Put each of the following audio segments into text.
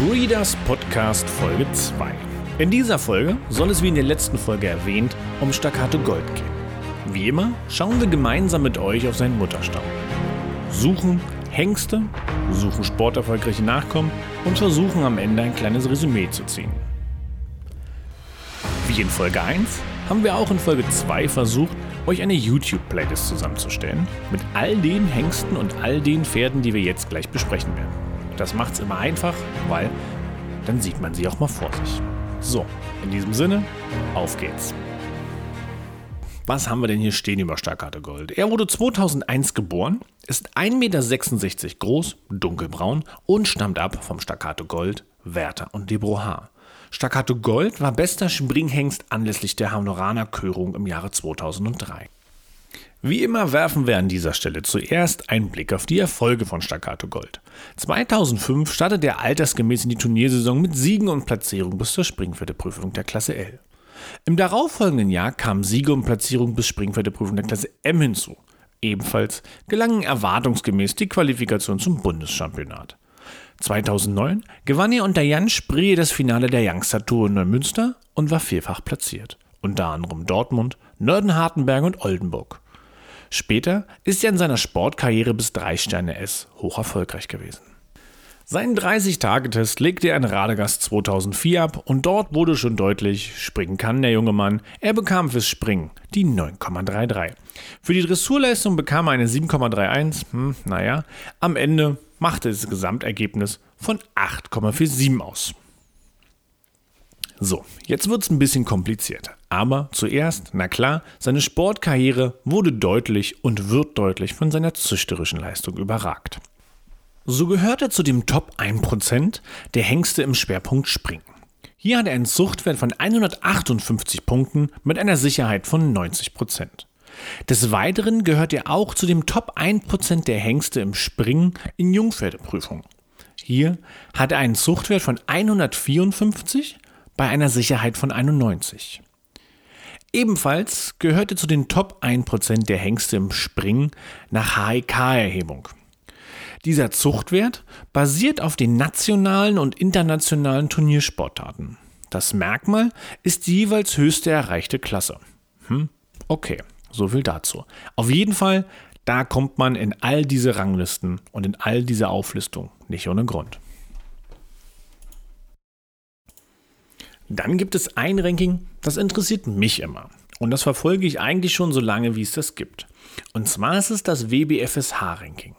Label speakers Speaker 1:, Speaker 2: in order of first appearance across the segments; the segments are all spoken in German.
Speaker 1: Breeders Podcast Folge 2. In dieser Folge soll es wie in der letzten Folge erwähnt um Staccato Gold gehen. Wie immer schauen wir gemeinsam mit euch auf seinen Mutterstamm. Suchen Hengste, suchen sporterfolgreiche Nachkommen und versuchen am Ende ein kleines Resümee zu ziehen. Wie in Folge 1 haben wir auch in Folge 2 versucht, euch eine YouTube-Playlist zusammenzustellen mit all den Hengsten und all den Pferden, die wir jetzt gleich besprechen werden. Das macht es immer einfach, weil dann sieht man sie auch mal vor sich. So, in diesem Sinne, auf geht's. Was haben wir denn hier stehen über Staccato Gold? Er wurde 2001 geboren, ist 1,66 Meter groß, dunkelbraun und stammt ab vom Staccato Gold, Werther und De Broha. Staccato Gold war bester Springhengst anlässlich der Honoraner Körung im Jahre 2003. Wie immer werfen wir an dieser Stelle zuerst einen Blick auf die Erfolge von Staccato Gold. 2005 startete er altersgemäß in die Turniersaison mit Siegen und Platzierung bis zur Springpferdeprüfung der Klasse L. Im darauffolgenden Jahr kamen Siege und Platzierung bis Springpferdeprüfung der Klasse M hinzu. Ebenfalls gelangen erwartungsgemäß die Qualifikation zum Bundeschampionat. 2009 gewann er unter Jan Spree das Finale der Youngster Tour in Neumünster und war vierfach platziert. Unter anderem Dortmund, Nörden-Hartenberg und Oldenburg. Später ist er in seiner Sportkarriere bis 3 Sterne S hoch erfolgreich gewesen. Seinen 30-Tage-Test legte er in Radegast 2004 ab und dort wurde schon deutlich, springen kann der junge Mann. Er bekam fürs Springen die 9,33. Für die Dressurleistung bekam er eine 7,31. Hm, naja, am Ende machte das Gesamtergebnis von 8,47 aus. So, jetzt wird es ein bisschen komplizierter. Aber zuerst, na klar, seine Sportkarriere wurde deutlich und wird deutlich von seiner züchterischen Leistung überragt. So gehört er zu dem Top 1% der Hengste im Schwerpunkt Springen. Hier hat er einen Zuchtwert von 158 Punkten mit einer Sicherheit von 90%. Des Weiteren gehört er auch zu dem Top 1% der Hengste im Springen in Jungpferdeprüfungen. Hier hat er einen Zuchtwert von 154 bei einer Sicherheit von 91. Ebenfalls gehörte zu den Top 1% der Hengste im Springen nach HEK-Erhebung. Dieser Zuchtwert basiert auf den nationalen und internationalen Turniersportarten. Das Merkmal ist die jeweils höchste erreichte Klasse. Hm, okay, so viel dazu. Auf jeden Fall, da kommt man in all diese Ranglisten und in all diese Auflistungen nicht ohne Grund. Dann gibt es ein Ranking, das interessiert mich immer. Und das verfolge ich eigentlich schon so lange, wie es das gibt. Und zwar ist es das WBFSH-Ranking.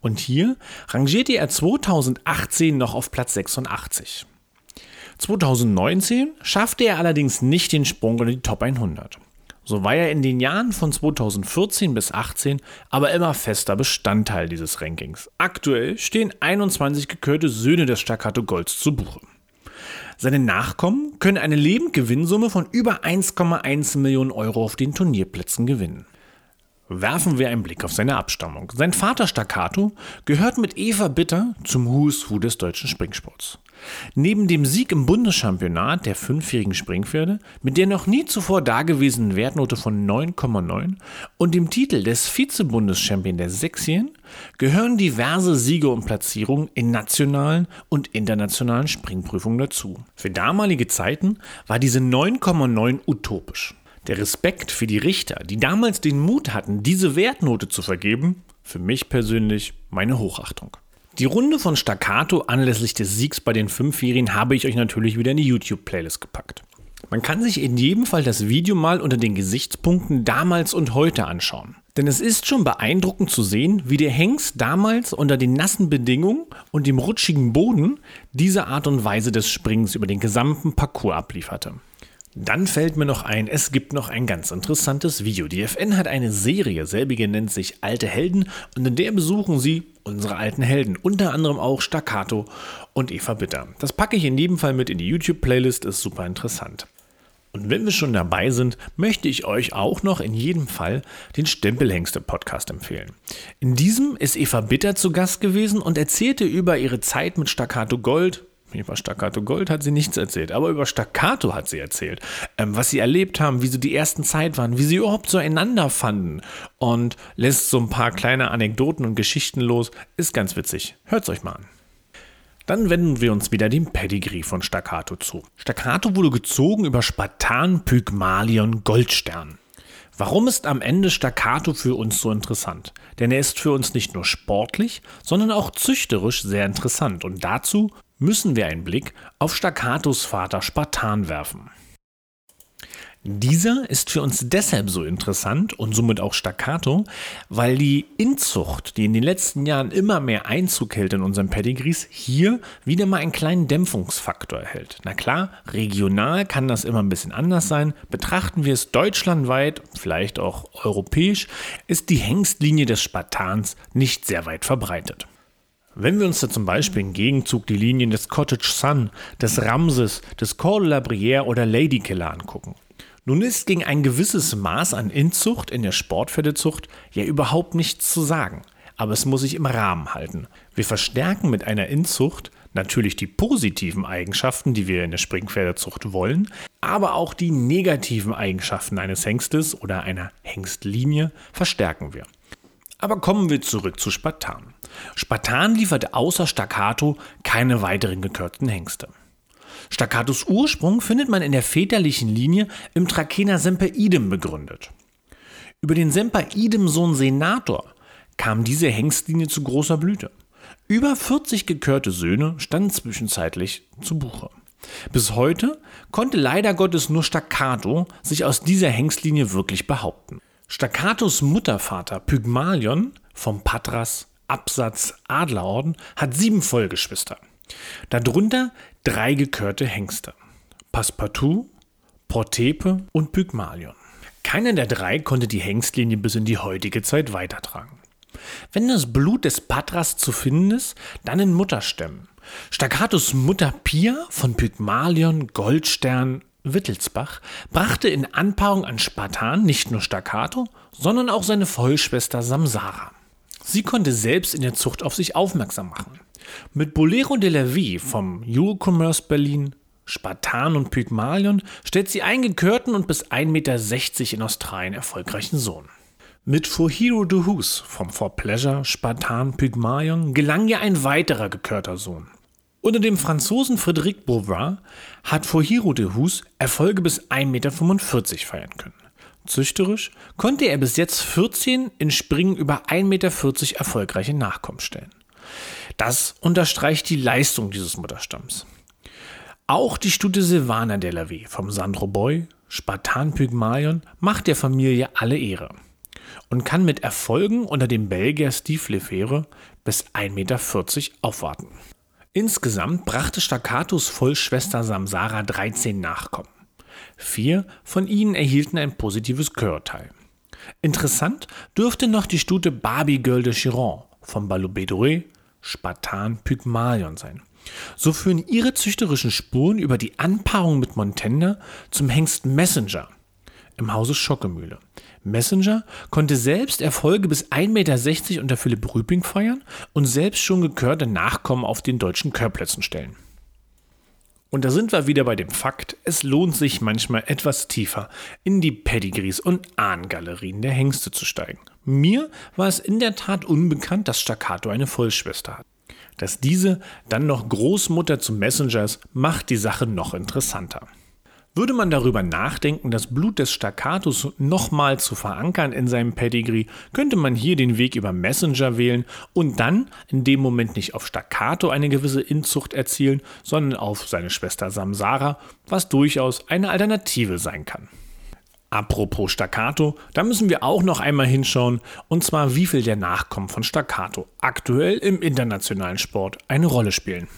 Speaker 1: Und hier rangierte er 2018 noch auf Platz 86. 2019 schaffte er allerdings nicht den Sprung in die Top 100. So war er in den Jahren von 2014 bis 2018 aber immer fester Bestandteil dieses Rankings. Aktuell stehen 21 gekürte Söhne des Staccato Golds zu Buche. Seine Nachkommen können eine Lebendgewinnsumme von über 1,1 Millionen Euro auf den Turnierplätzen gewinnen. Werfen wir einen Blick auf seine Abstammung. Sein Vater Staccato gehört mit Eva Bitter zum Who's Who des deutschen Springsports. Neben dem Sieg im Bundeschampionat der fünfjährigen Springpferde mit der noch nie zuvor dagewesenen Wertnote von 9,9 und dem Titel des Vize-Bundeschampion der Sechsjährigen gehören diverse Siege und Platzierungen in nationalen und internationalen Springprüfungen dazu. Für damalige Zeiten war diese 9,9 utopisch. Der Respekt für die Richter, die damals den Mut hatten, diese Wertnote zu vergeben, für mich persönlich meine Hochachtung. Die Runde von Staccato anlässlich des Siegs bei den Fünfjährigen habe ich euch natürlich wieder in die YouTube-Playlist gepackt. Man kann sich in jedem Fall das Video mal unter den Gesichtspunkten damals und heute anschauen. Denn es ist schon beeindruckend zu sehen, wie der Hengst damals unter den nassen Bedingungen und dem rutschigen Boden diese Art und Weise des Springs über den gesamten Parcours ablieferte. Dann fällt mir noch ein, es gibt noch ein ganz interessantes Video. Die FN hat eine Serie, selbige nennt sich Alte Helden und in der besuchen sie unsere alten Helden, unter anderem auch Staccato und Eva Bitter. Das packe ich in jedem Fall mit in die YouTube-Playlist, ist super interessant. Und wenn wir schon dabei sind, möchte ich euch auch noch in jedem Fall den Stempelhengste-Podcast empfehlen. In diesem ist Eva Bitter zu Gast gewesen und erzählte über ihre Zeit mit Staccato Gold, über Staccato Gold hat sie nichts erzählt, aber über Staccato hat sie erzählt. Ähm, was sie erlebt haben, wie so die ersten Zeit waren, wie sie überhaupt zueinander fanden. Und lässt so ein paar kleine Anekdoten und Geschichten los. Ist ganz witzig. Hört's euch mal an. Dann wenden wir uns wieder dem Pedigree von Staccato zu. Staccato wurde gezogen über Spartan Pygmalion Goldstern. Warum ist am Ende Staccato für uns so interessant? Denn er ist für uns nicht nur sportlich, sondern auch züchterisch sehr interessant und dazu müssen wir einen Blick auf Staccatos Vater Spartan werfen. Dieser ist für uns deshalb so interessant und somit auch staccato, weil die Inzucht, die in den letzten Jahren immer mehr Einzug hält in unseren Pedigrees, hier wieder mal einen kleinen Dämpfungsfaktor erhält. Na klar, regional kann das immer ein bisschen anders sein. Betrachten wir es deutschlandweit, vielleicht auch europäisch, ist die Hengstlinie des Spartans nicht sehr weit verbreitet. Wenn wir uns da zum Beispiel im Gegenzug die Linien des Cottage Sun, des Ramses, des Col de la Brière oder Ladykiller angucken, nun ist gegen ein gewisses Maß an Inzucht in der Sportpferdezucht ja überhaupt nichts zu sagen, aber es muss sich im Rahmen halten. Wir verstärken mit einer Inzucht natürlich die positiven Eigenschaften, die wir in der Springpferdezucht wollen, aber auch die negativen Eigenschaften eines Hengstes oder einer Hengstlinie verstärken wir. Aber kommen wir zurück zu Spartan. Spartan liefert außer Staccato keine weiteren gekürzten Hengste. Staccatos Ursprung findet man in der väterlichen Linie im Trakehner Semper Idem begründet. Über den Semper Idem-Sohn Senator kam diese Hengstlinie zu großer Blüte. Über 40 gekörte Söhne standen zwischenzeitlich zu Buche. Bis heute konnte leider Gottes nur Staccato sich aus dieser Hengstlinie wirklich behaupten. Staccatos Muttervater Pygmalion vom Patras Absatz Adlerorden hat sieben Vollgeschwister. Darunter drei gekörte Hengste. Passepartout, Portepe und Pygmalion. Keiner der drei konnte die Hengstlinie bis in die heutige Zeit weitertragen. Wenn das Blut des Patras zu finden ist, dann in Mutterstämmen. Staccatos Mutter Pia von Pygmalion, Goldstern, Wittelsbach brachte in Anpaarung an Spartan nicht nur Staccato, sondern auch seine Vollschwester Samsara. Sie konnte selbst in der Zucht auf sich aufmerksam machen. Mit Bolero de la Vie vom Eurocommerce Berlin, Spartan und Pygmalion stellt sie einen gekörten und bis 1,60 Meter in Australien erfolgreichen Sohn. Mit For Hero de Hus vom For Pleasure, Spartan, Pygmalion gelang ihr ein weiterer gekörter Sohn. Unter dem Franzosen Frédéric Beauvoir hat For Hero de Hus Erfolge bis 1,45 Meter feiern können. Züchterisch konnte er bis jetzt 14 in Springen über 1,40 Meter erfolgreiche Nachkommen stellen. Das unterstreicht die Leistung dieses Mutterstamms. Auch die Stute Silvana Delavey vom Sandro Boy, Spartan Pygmalion, macht der Familie alle Ehre und kann mit Erfolgen unter dem Belgier Steve Lefebvre bis 1,40 Meter aufwarten. Insgesamt brachte Staccatos Vollschwester Samsara 13 Nachkommen. Vier von ihnen erhielten ein positives Körteil. Interessant dürfte noch die Stute Barbie Girl de Chiron vom Balobedore Spartan Pygmalion sein. So führen ihre züchterischen Spuren über die Anpaarung mit Montender zum Hengst Messenger im Hause Schockemühle. Messenger konnte selbst Erfolge bis 1,60 Meter unter Philipp Rüping feiern und selbst schon gekörte Nachkommen auf den deutschen Körplätzen stellen. Und da sind wir wieder bei dem Fakt, es lohnt sich manchmal etwas tiefer in die Pedigrees und Ahnengalerien der Hengste zu steigen. Mir war es in der Tat unbekannt, dass Staccato eine Vollschwester hat. Dass diese dann noch Großmutter zu Messengers macht die Sache noch interessanter. Würde man darüber nachdenken, das Blut des Staccatos nochmal zu verankern in seinem Pedigree, könnte man hier den Weg über Messenger wählen und dann in dem Moment nicht auf Staccato eine gewisse Inzucht erzielen, sondern auf seine Schwester Samsara, was durchaus eine Alternative sein kann. Apropos Staccato, da müssen wir auch noch einmal hinschauen, und zwar wie viel der Nachkommen von Staccato aktuell im internationalen Sport eine Rolle spielen.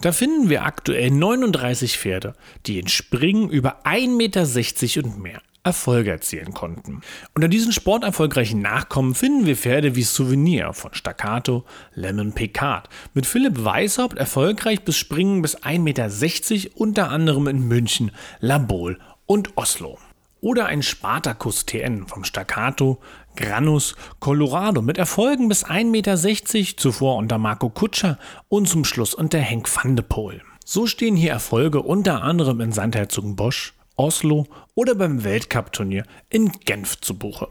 Speaker 1: Da finden wir aktuell 39 Pferde, die in Springen über 1,60 Meter und mehr Erfolge erzielen konnten. Unter diesen sporterfolgreichen Nachkommen finden wir Pferde wie Souvenir von Staccato, Lemon Picard, mit Philipp Weishaupt erfolgreich bis Springen bis 1,60 Meter, unter anderem in München, Labol und Oslo. Oder ein Spartacus TN vom Staccato, Granus, Colorado mit Erfolgen bis 1,60 Meter, zuvor unter Marco Kutscher und zum Schluss unter Henk van de Poel. So stehen hier Erfolge unter anderem in Sandherzogen Bosch, Oslo oder beim Weltcup-Turnier in Genf zu Buche.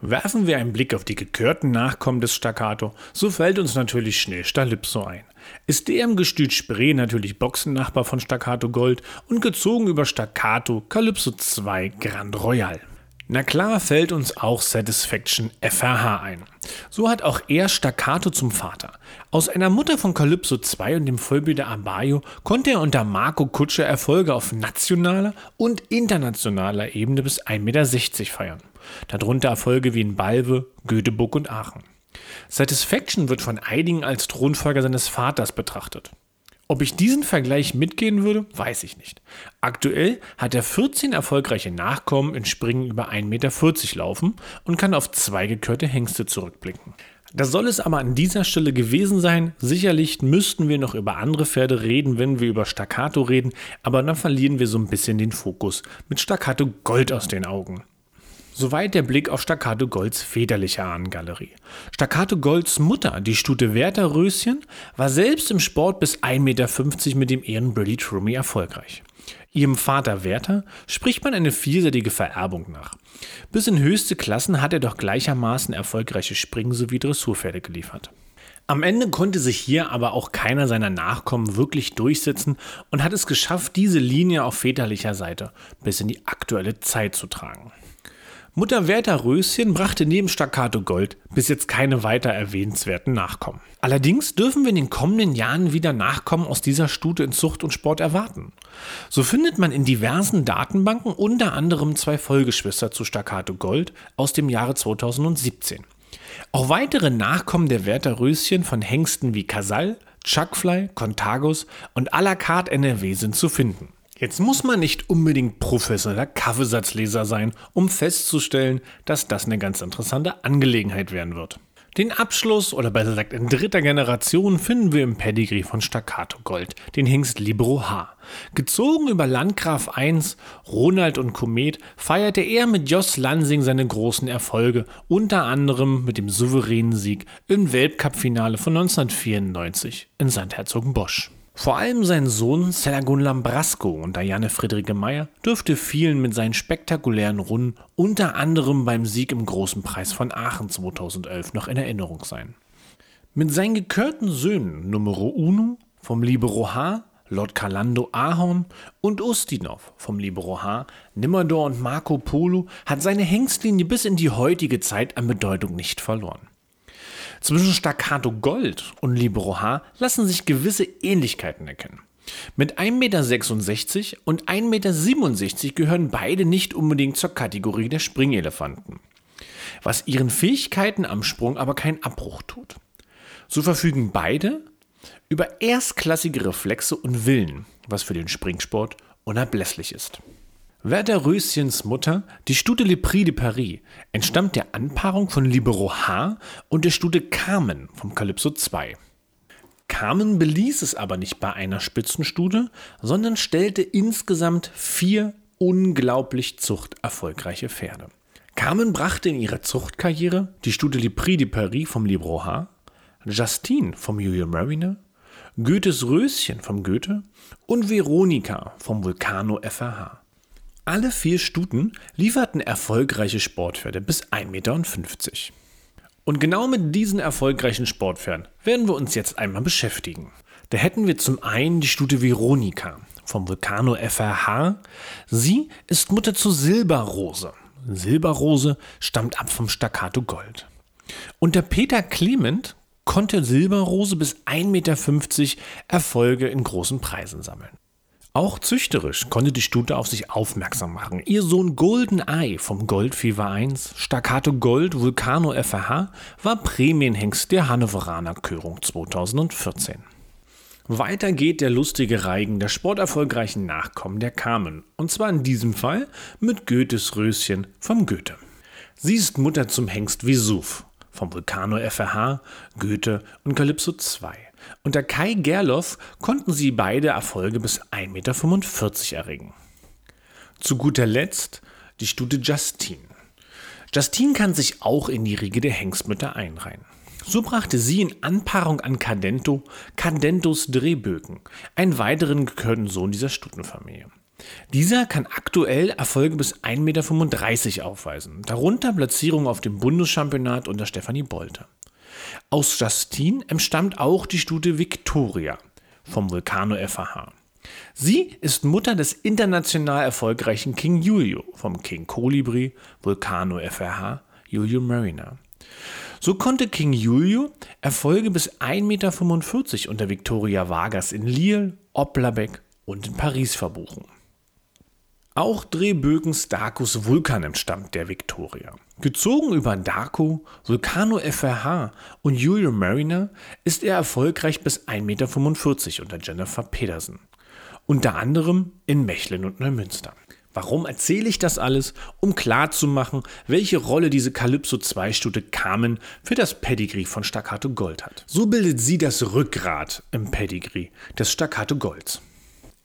Speaker 1: Werfen wir einen Blick auf die gekörten Nachkommen des Staccato, so fällt uns natürlich schnell Stalypso ein. Ist der im Gestüt Spree natürlich Boxennachbar von Staccato Gold und gezogen über Staccato Calypso 2 Grand Royal. Na klar fällt uns auch Satisfaction FRH ein. So hat auch er Staccato zum Vater. Aus einer Mutter von Calypso 2 und dem Vollbilder Abayo konnte er unter Marco Kutscher Erfolge auf nationaler und internationaler Ebene bis 1,60 Meter feiern. Darunter Erfolge wie in Balve, Göteborg und Aachen. Satisfaction wird von einigen als Thronfolger seines Vaters betrachtet. Ob ich diesen Vergleich mitgehen würde, weiß ich nicht. Aktuell hat er 14 erfolgreiche Nachkommen in Springen über 1,40 Meter laufen und kann auf zwei gekörte Hengste zurückblicken. Das soll es aber an dieser Stelle gewesen sein. Sicherlich müssten wir noch über andere Pferde reden, wenn wir über Staccato reden, aber dann verlieren wir so ein bisschen den Fokus mit Staccato Gold aus den Augen. Soweit der Blick auf Staccato Golds väterliche Ahnengalerie. Staccato Golds Mutter, die Stute Werther Röschen, war selbst im Sport bis 1,50 Meter mit dem Ehren Brady Trummy erfolgreich. Ihrem Vater Werther spricht man eine vielseitige Vererbung nach. Bis in höchste Klassen hat er doch gleichermaßen erfolgreiche Springen sowie Dressurpferde geliefert. Am Ende konnte sich hier aber auch keiner seiner Nachkommen wirklich durchsetzen und hat es geschafft, diese Linie auf väterlicher Seite bis in die aktuelle Zeit zu tragen. Mutter Werther Röschen brachte neben Staccato Gold bis jetzt keine weiter erwähnenswerten Nachkommen. Allerdings dürfen wir in den kommenden Jahren wieder Nachkommen aus dieser Stute in Zucht und Sport erwarten. So findet man in diversen Datenbanken unter anderem zwei Vollgeschwister zu Staccato Gold aus dem Jahre 2017. Auch weitere Nachkommen der Werther Röschen von Hengsten wie Casal, Chuckfly, Contagus und à la carte NRW sind zu finden. Jetzt muss man nicht unbedingt professioneller Kaffeesatzleser sein, um festzustellen, dass das eine ganz interessante Angelegenheit werden wird. Den Abschluss, oder besser gesagt in dritter Generation, finden wir im Pedigree von Staccato Gold, den Hengst Libero H. Gezogen über Landgraf I, Ronald und Komet feierte er mit Jos Lansing seine großen Erfolge, unter anderem mit dem souveränen Sieg im Weltcup-Finale von 1994 in St. Herzogenbosch. Vor allem sein Sohn Selagun Lambrasco und Diane Friederike Meyer dürfte vielen mit seinen spektakulären Runden, unter anderem beim Sieg im Großen Preis von Aachen 2011, noch in Erinnerung sein. Mit seinen gekörten Söhnen Numero Uno vom Libero H, Lord Calando Ahorn und Ustinov vom Libero H, Nimmerdor und Marco Polo hat seine Hengstlinie bis in die heutige Zeit an Bedeutung nicht verloren. Zwischen Staccato Gold und Libero H lassen sich gewisse Ähnlichkeiten erkennen. Mit 1,66 Meter und 1,67 Meter gehören beide nicht unbedingt zur Kategorie der Springelefanten, was ihren Fähigkeiten am Sprung aber keinen Abbruch tut. So verfügen beide über erstklassige Reflexe und Willen, was für den Springsport unablässlich ist. Werder Röschens Mutter, die Stute Le Prix de Paris, entstammt der Anpaarung von Libero H und der Stute Carmen vom Calypso 2. Carmen beließ es aber nicht bei einer Spitzenstute, sondern stellte insgesamt vier unglaublich zuchterfolgreiche Pferde. Carmen brachte in ihrer Zuchtkarriere die Stute Le Prix de Paris vom Libero H, Justine vom Julian Mariner, Goethes Röschen vom Goethe und Veronika vom Vulcano FRH. Alle vier Stuten lieferten erfolgreiche Sportpferde bis 1,50 Meter. Und genau mit diesen erfolgreichen Sportpferden werden wir uns jetzt einmal beschäftigen. Da hätten wir zum einen die Stute Veronika vom Vulcano FRH. Sie ist Mutter zu Silberrose. Silberrose stammt ab vom Staccato Gold. Und der Peter Clement konnte Silberrose bis 1,50 Meter Erfolge in großen Preisen sammeln. Auch züchterisch konnte die Stute auf sich aufmerksam machen. Ihr Sohn Golden Eye vom Goldfever 1, Staccato Gold Vulcano FH war Prämienhengst der Hannoveraner Körung 2014. Weiter geht der lustige Reigen der sporterfolgreichen Nachkommen der Carmen. Und zwar in diesem Fall mit Goethes Röschen vom Goethe. Sie ist Mutter zum Hengst Vesuv vom Vulcano FH, Goethe und Calypso 2. Unter Kai Gerloff konnten sie beide Erfolge bis 1,45 Meter erringen. Zu guter Letzt die Stute Justine. Justine kann sich auch in die Riege der Hengstmütter einreihen. So brachte sie in Anpaarung an Cadento Cadentos Drehbögen, einen weiteren gekörten Sohn dieser Stutenfamilie. Dieser kann aktuell Erfolge bis 1,35 Meter aufweisen, darunter Platzierungen auf dem Bundeschampionat unter Stefanie Bolte. Aus Justin entstammt auch die Stute Victoria vom Vulcano FAH. Sie ist Mutter des international erfolgreichen King Julio vom King Colibri Vulcano FRH Julio Mariner. So konnte King Julio Erfolge bis 1,45 Meter unter Victoria Vargas in Lille, Oplabeck und in Paris verbuchen. Auch Drehbögens Darkus Vulkan entstammt der Victoria. Gezogen über Darko, Vulcano FRH und Julio Mariner ist er erfolgreich bis 1,45 Meter unter Jennifer Pedersen. Unter anderem in Mechlin und Neumünster. Warum erzähle ich das alles? Um klarzumachen, welche Rolle diese Calypso 2 Stute Carmen für das Pedigree von Staccato Gold hat. So bildet sie das Rückgrat im Pedigree des Staccato Golds.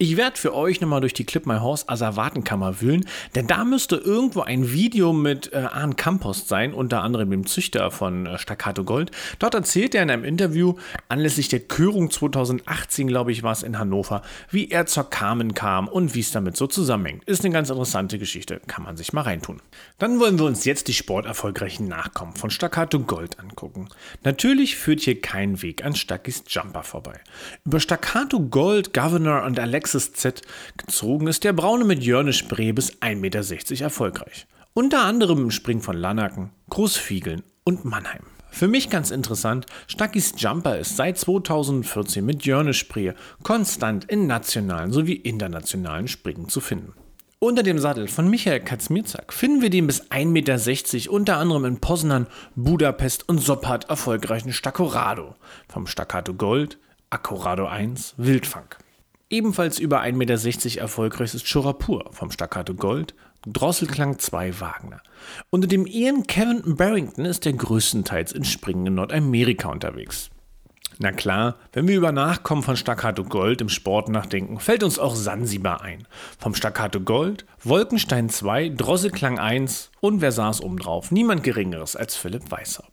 Speaker 1: Ich werde für euch nochmal durch die Clip My Horse Asservatenkammer wühlen, denn da müsste irgendwo ein Video mit äh, Arne Kampost sein, unter anderem dem Züchter von äh, Staccato Gold. Dort erzählt er in einem Interview anlässlich der Körung 2018, glaube ich, war es in Hannover, wie er zur Carmen kam und wie es damit so zusammenhängt. Ist eine ganz interessante Geschichte, kann man sich mal reintun. Dann wollen wir uns jetzt die sporterfolgreichen Nachkommen von Staccato Gold angucken. Natürlich führt hier kein Weg an Stackis Jumper vorbei. Über Staccato Gold, Governor und Alex Alexis Z gezogen ist der Braune mit Jörne Spree bis 1,60 Meter erfolgreich. Unter anderem im Spring von Lanaken, Großfiegeln und Mannheim. Für mich ganz interessant, Stackis Jumper ist seit 2014 mit Jörne Spree konstant in nationalen sowie internationalen Springen zu finden. Unter dem Sattel von Michael Katzmirzak finden wir den bis 1,60 Meter unter anderem in Poznan, Budapest und Sopot erfolgreichen Staccorado vom Staccato Gold, Accorado 1, Wildfang. Ebenfalls über 1,60 Meter erfolgreich ist Chorapur vom Staccato Gold, Drosselklang 2 Wagner. Unter dem Ian Kevin Barrington ist er größtenteils in Springen in Nordamerika unterwegs. Na klar, wenn wir über Nachkommen von Staccato Gold im Sport nachdenken, fällt uns auch Sansibar ein. Vom Staccato Gold, Wolkenstein 2, Drosselklang 1 und wer saß obendrauf? Niemand Geringeres als Philipp Weishaupt.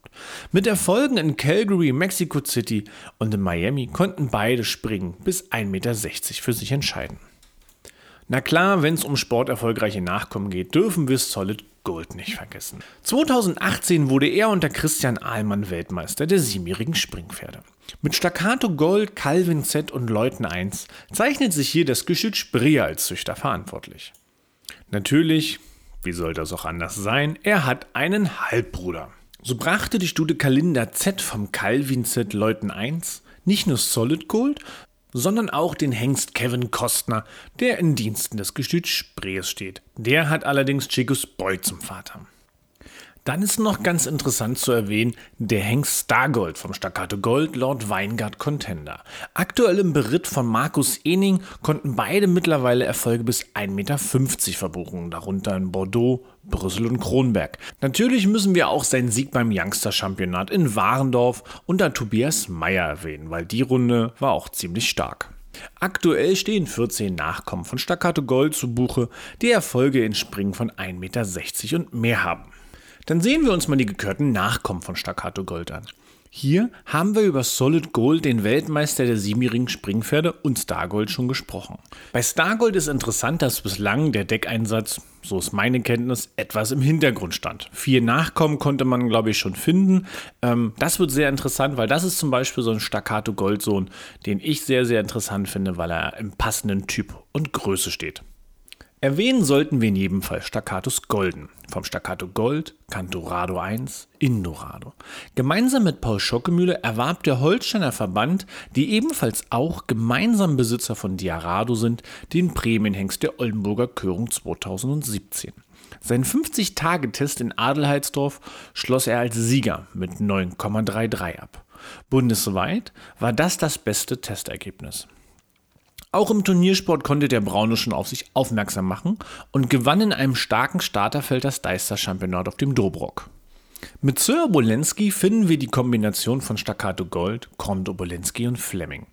Speaker 1: Mit Erfolgen in Calgary, Mexico City und in Miami konnten beide Springen bis 1,60 Meter für sich entscheiden. Na klar, wenn es um sporterfolgreiche Nachkommen geht, dürfen wir Solid Gold nicht vergessen. 2018 wurde er unter Christian Ahlmann Weltmeister der siebenjährigen Springpferde. Mit Staccato Gold, Calvin Z und Leuten 1 zeichnet sich hier das Geschütz Spree als Züchter verantwortlich. Natürlich, wie soll das auch anders sein, er hat einen Halbbruder. So brachte die Stute Kalinda Z vom Calvin Z Leuten 1 nicht nur Solid Gold, sondern auch den Hengst Kevin Kostner, der in Diensten des Gestüts Sprees steht. Der hat allerdings Chicos Boy zum Vater. Dann ist noch ganz interessant zu erwähnen, der Hengst Stargold vom Staccato Gold Lord Weingart Contender. Aktuell im Beritt von Markus Ening konnten beide mittlerweile Erfolge bis 1,50 Meter verbuchen, darunter in Bordeaux, Brüssel und Kronberg. Natürlich müssen wir auch seinen Sieg beim Youngster-Championat in Warendorf unter Tobias Meyer erwähnen, weil die Runde war auch ziemlich stark. Aktuell stehen 14 Nachkommen von Staccato Gold zu Buche, die Erfolge in Springen von 1,60 Meter und mehr haben. Dann sehen wir uns mal die gekörten Nachkommen von Staccato Gold an. Hier haben wir über Solid Gold, den Weltmeister der siebenjährigen Springpferde und Stargold schon gesprochen. Bei Stargold ist interessant, dass bislang der Deckeinsatz, so ist meine Kenntnis, etwas im Hintergrund stand. Vier Nachkommen konnte man, glaube ich, schon finden. Ähm, das wird sehr interessant, weil das ist zum Beispiel so ein Staccato Goldsohn, den ich sehr, sehr interessant finde, weil er im passenden Typ und Größe steht. Erwähnen sollten wir in jedem Fall Staccatus Golden. Vom Staccato Gold, Cantorado 1, Indorado. Gemeinsam mit Paul Schockemühle erwarb der Holsteiner Verband, die ebenfalls auch gemeinsam Besitzer von Diarado sind, den Prämienhengst der Oldenburger Körung 2017. Seinen 50-Tage-Test in Adelheidsdorf schloss er als Sieger mit 9,33 ab. Bundesweit war das das beste Testergebnis. Auch im Turniersport konnte der Braune schon auf sich aufmerksam machen und gewann in einem starken Starterfeld das Deister Championat auf dem Dobrock. Mit Sir Obolensky finden wir die Kombination von Staccato Gold, Comte Obolensky und Fleming.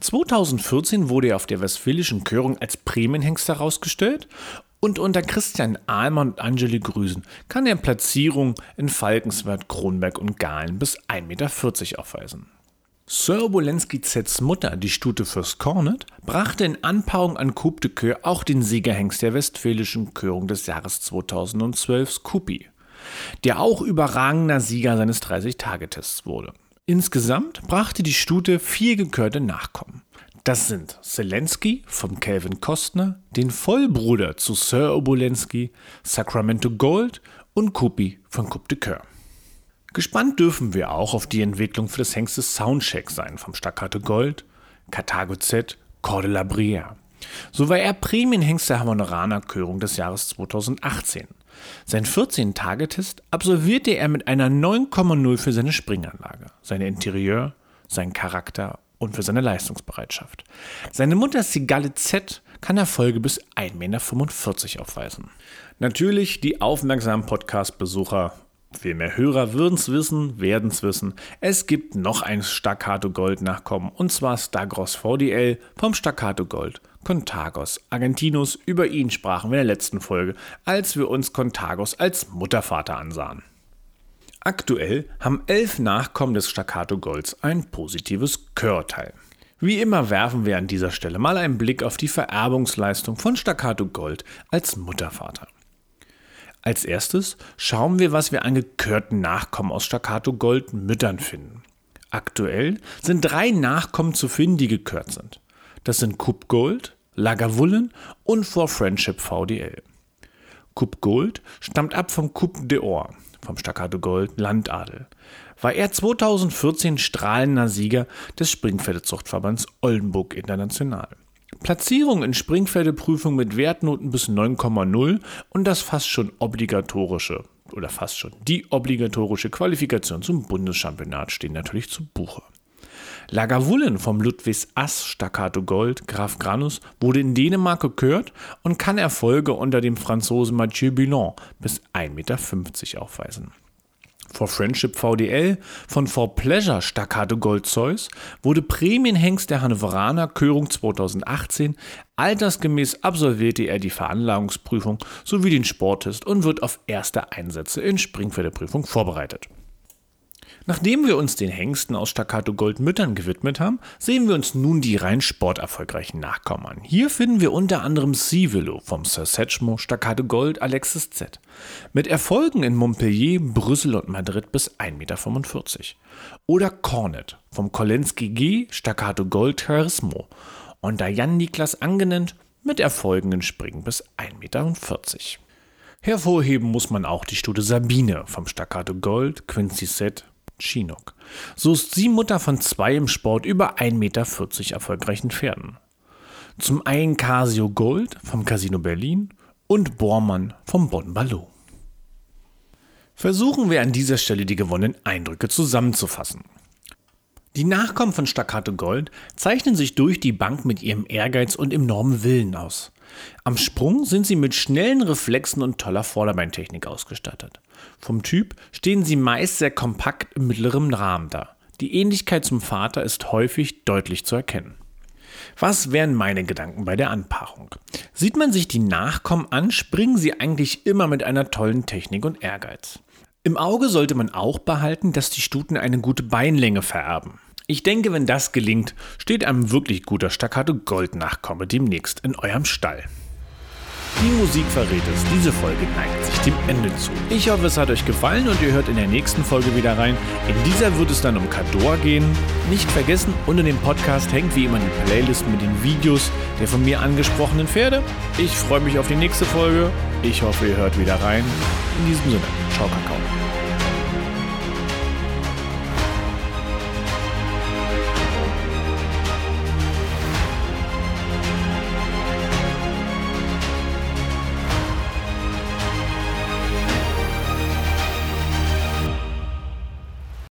Speaker 1: 2014 wurde er auf der Westfälischen Körung als Prämienhengst herausgestellt und unter Christian Ahlmann und Angeli Grüsen kann er Platzierungen in Falkenswert, Kronberg und Galen bis 1,40 Meter aufweisen. Sir Obolensky Zs Mutter, die Stute Fürst Cornet, brachte in Anpaarung an Coupe de Coeur auch den Siegerhengst der westfälischen Körung des Jahres 2012, Scoopy, der auch überragender Sieger seines 30-Tage-Tests wurde. Insgesamt brachte die Stute vier gekörte Nachkommen. Das sind Zelensky vom Calvin Kostner, den Vollbruder zu Sir Obolensky, Sacramento Gold und Kupi von Coupe de Coeur. Gespannt dürfen wir auch auf die Entwicklung für das Hengstes Soundcheck sein vom Staccato Gold, Carthago Z, Cordela Brière. So war er Prämienhengst der Hammoneraner Körung des Jahres 2018. Sein 14-Tage-Test absolvierte er mit einer 9,0 für seine Springanlage, sein Interieur, seinen Charakter und für seine Leistungsbereitschaft. Seine Mutter Sigalle Z kann Erfolge bis 1,45 Meter aufweisen. Natürlich, die aufmerksamen Podcast-Besucher viel mehr Hörer würden es wissen, werden es wissen. Es gibt noch ein Staccato Gold Nachkommen und zwar Stagros VDL vom Staccato Gold Contagos Argentinus. Über ihn sprachen wir in der letzten Folge, als wir uns Contagos als Muttervater ansahen. Aktuell haben elf Nachkommen des Staccato Golds ein positives Körteil. Wie immer werfen wir an dieser Stelle mal einen Blick auf die Vererbungsleistung von Staccato Gold als Muttervater. Als erstes schauen wir, was wir an gekörten Nachkommen aus Staccato Gold Müttern finden. Aktuell sind drei Nachkommen zu finden, die gekört sind. Das sind Coupe Gold, Lagavulin und For Friendship VDL. Coupe Gold stammt ab vom Coupe d'Or, vom Staccato Gold Landadel. War er 2014 strahlender Sieger des Springpferdezuchtverbands Oldenburg International. Platzierung in Springpferdeprüfung mit Wertnoten bis 9,0 und das fast schon obligatorische oder fast schon die obligatorische Qualifikation zum Bundeschampionat stehen natürlich zu Buche. Lagavulin vom Ludwigs Ass Staccato Gold Graf Granus wurde in Dänemark gekürt und kann Erfolge unter dem Franzosen Mathieu Billon bis 1,50 Meter aufweisen. For Friendship VDL von For Pleasure Staccato Gold Zeus wurde Prämienhengst der Hannoveraner Körung 2018. Altersgemäß absolvierte er die Veranlagungsprüfung sowie den Sporttest und wird auf erste Einsätze in Springpferdeprüfung vorbereitet. Nachdem wir uns den Hengsten aus Staccato Gold Müttern gewidmet haben, sehen wir uns nun die rein sporterfolgreichen Nachkommen an. Hier finden wir unter anderem Civilo vom Sir Setchmo Staccato Gold Alexis Z. Mit Erfolgen in Montpellier, Brüssel und Madrid bis 1,45 Meter. Oder Cornet vom Kolensky G Staccato Gold Charismo und Jan Niklas angenannt mit Erfolgen in Springen bis 1,40 Meter. Hervorheben muss man auch die Studie Sabine vom Staccato Gold Quincy Set Chinook. So ist sie Mutter von zwei im Sport über 1,40 Meter erfolgreichen Pferden. Zum einen Casio Gold vom Casino Berlin und Bormann vom Bonn Ballot. Versuchen wir an dieser Stelle die gewonnenen Eindrücke zusammenzufassen. Die Nachkommen von Staccato Gold zeichnen sich durch die Bank mit ihrem Ehrgeiz und enormen Willen aus. Am Sprung sind sie mit schnellen Reflexen und toller Vorderbeintechnik ausgestattet. Vom Typ stehen sie meist sehr kompakt im mittleren Rahmen da. Die Ähnlichkeit zum Vater ist häufig deutlich zu erkennen. Was wären meine Gedanken bei der Anpaarung? Sieht man sich die Nachkommen an, springen sie eigentlich immer mit einer tollen Technik und Ehrgeiz. Im Auge sollte man auch behalten, dass die Stuten eine gute Beinlänge vererben. Ich denke, wenn das gelingt, steht einem wirklich guter Staccato Gold Nachkomme demnächst in eurem Stall. Die Musik verrät es, diese Folge neigt sich dem Ende zu. Ich hoffe, es hat euch gefallen und ihr hört in der nächsten Folge wieder rein. In dieser wird es dann um Cador gehen. Nicht vergessen, unter dem Podcast hängt wie immer die Playlist mit den Videos der von mir angesprochenen Pferde. Ich freue mich auf die nächste Folge. Ich hoffe, ihr hört wieder rein. In diesem Sinne, ciao Kakao.